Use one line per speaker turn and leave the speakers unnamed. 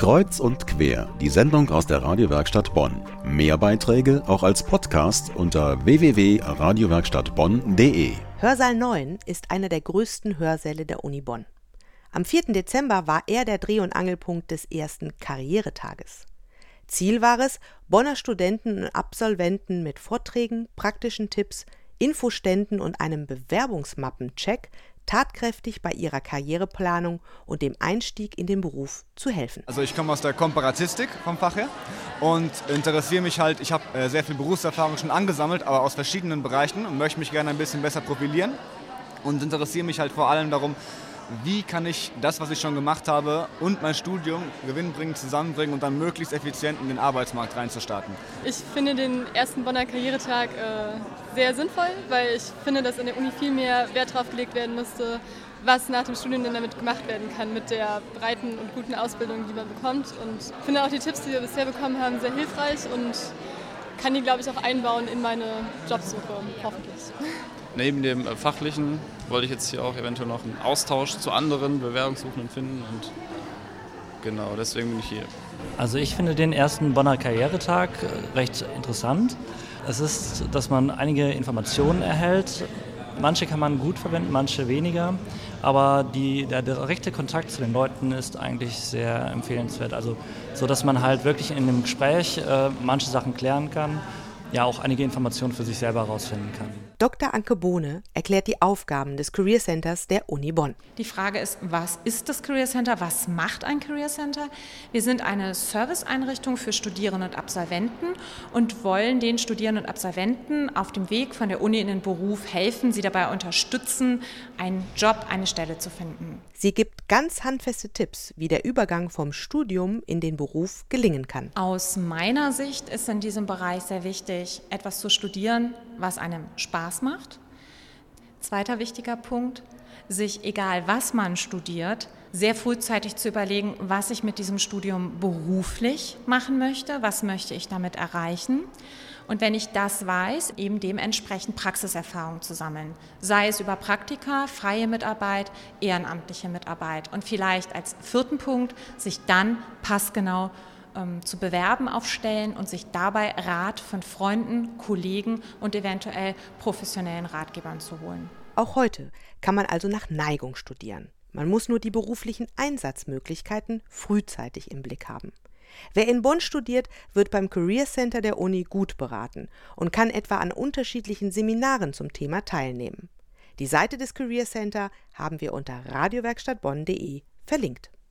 Kreuz und quer, die Sendung aus der Radiowerkstatt Bonn. Mehr Beiträge auch als Podcast unter www.radiowerkstattbonn.de.
Hörsaal 9 ist einer der größten Hörsäle der Uni Bonn. Am 4. Dezember war er der Dreh- und Angelpunkt des ersten Karrieretages. Ziel war es, Bonner Studenten und Absolventen mit Vorträgen, praktischen Tipps, Infoständen und einem Bewerbungsmappencheck tatkräftig bei ihrer Karriereplanung und dem Einstieg in den Beruf zu helfen.
Also ich komme aus der Komparatistik vom Fach her und interessiere mich halt, ich habe äh, sehr viel Berufserfahrung schon angesammelt, aber aus verschiedenen Bereichen und möchte mich gerne ein bisschen besser profilieren und interessiere mich halt vor allem darum, wie kann ich das, was ich schon gemacht habe und mein Studium gewinnbringend zusammenbringen und dann möglichst effizient in den Arbeitsmarkt reinzustarten.
Ich finde den ersten Bonner Karrieretag äh, sehr sinnvoll, weil ich finde, dass in der Uni viel mehr Wert darauf gelegt werden müsste, was nach dem Studium denn damit gemacht werden kann mit der breiten und guten Ausbildung, die man bekommt. Und ich finde auch die Tipps, die wir bisher bekommen haben, sehr hilfreich und kann die, glaube ich, auch einbauen in meine Jobsuche, hoffentlich.
Neben dem äh, Fachlichen wollte ich jetzt hier auch eventuell noch einen Austausch zu anderen Bewerbungssuchenden finden und genau, deswegen bin ich hier.
Also ich finde den ersten Bonner Karrieretag äh, recht interessant. Es ist, dass man einige Informationen erhält. Manche kann man gut verwenden, manche weniger. Aber die, der direkte Kontakt zu den Leuten ist eigentlich sehr empfehlenswert. Also so, dass man halt wirklich in dem Gespräch äh, manche Sachen klären kann ja auch einige Informationen für sich selber herausfinden kann.
Dr. Anke Bohne erklärt die Aufgaben des Career Centers der Uni Bonn.
Die Frage ist, was ist das Career Center? Was macht ein Career Center? Wir sind eine Serviceeinrichtung für Studierende und Absolventen und wollen den Studierenden und Absolventen auf dem Weg von der Uni in den Beruf helfen, sie dabei unterstützen, einen Job, eine Stelle zu finden.
Sie gibt ganz handfeste Tipps, wie der Übergang vom Studium in den Beruf gelingen kann.
Aus meiner Sicht ist in diesem Bereich sehr wichtig, etwas zu studieren, was einem Spaß macht. Zweiter wichtiger Punkt, sich, egal was man studiert, sehr frühzeitig zu überlegen, was ich mit diesem Studium beruflich machen möchte, was möchte ich damit erreichen. Und wenn ich das weiß, eben dementsprechend Praxiserfahrung zu sammeln. Sei es über Praktika, freie Mitarbeit, ehrenamtliche Mitarbeit. Und vielleicht als vierten Punkt, sich dann passgenau ähm, zu bewerben auf Stellen und sich dabei Rat von Freunden, Kollegen und eventuell professionellen Ratgebern zu holen.
Auch heute kann man also nach Neigung studieren. Man muss nur die beruflichen Einsatzmöglichkeiten frühzeitig im Blick haben. Wer in Bonn studiert, wird beim Career Center der Uni gut beraten und kann etwa an unterschiedlichen Seminaren zum Thema teilnehmen. Die Seite des Career Center haben wir unter radiowerkstattbonn.de verlinkt.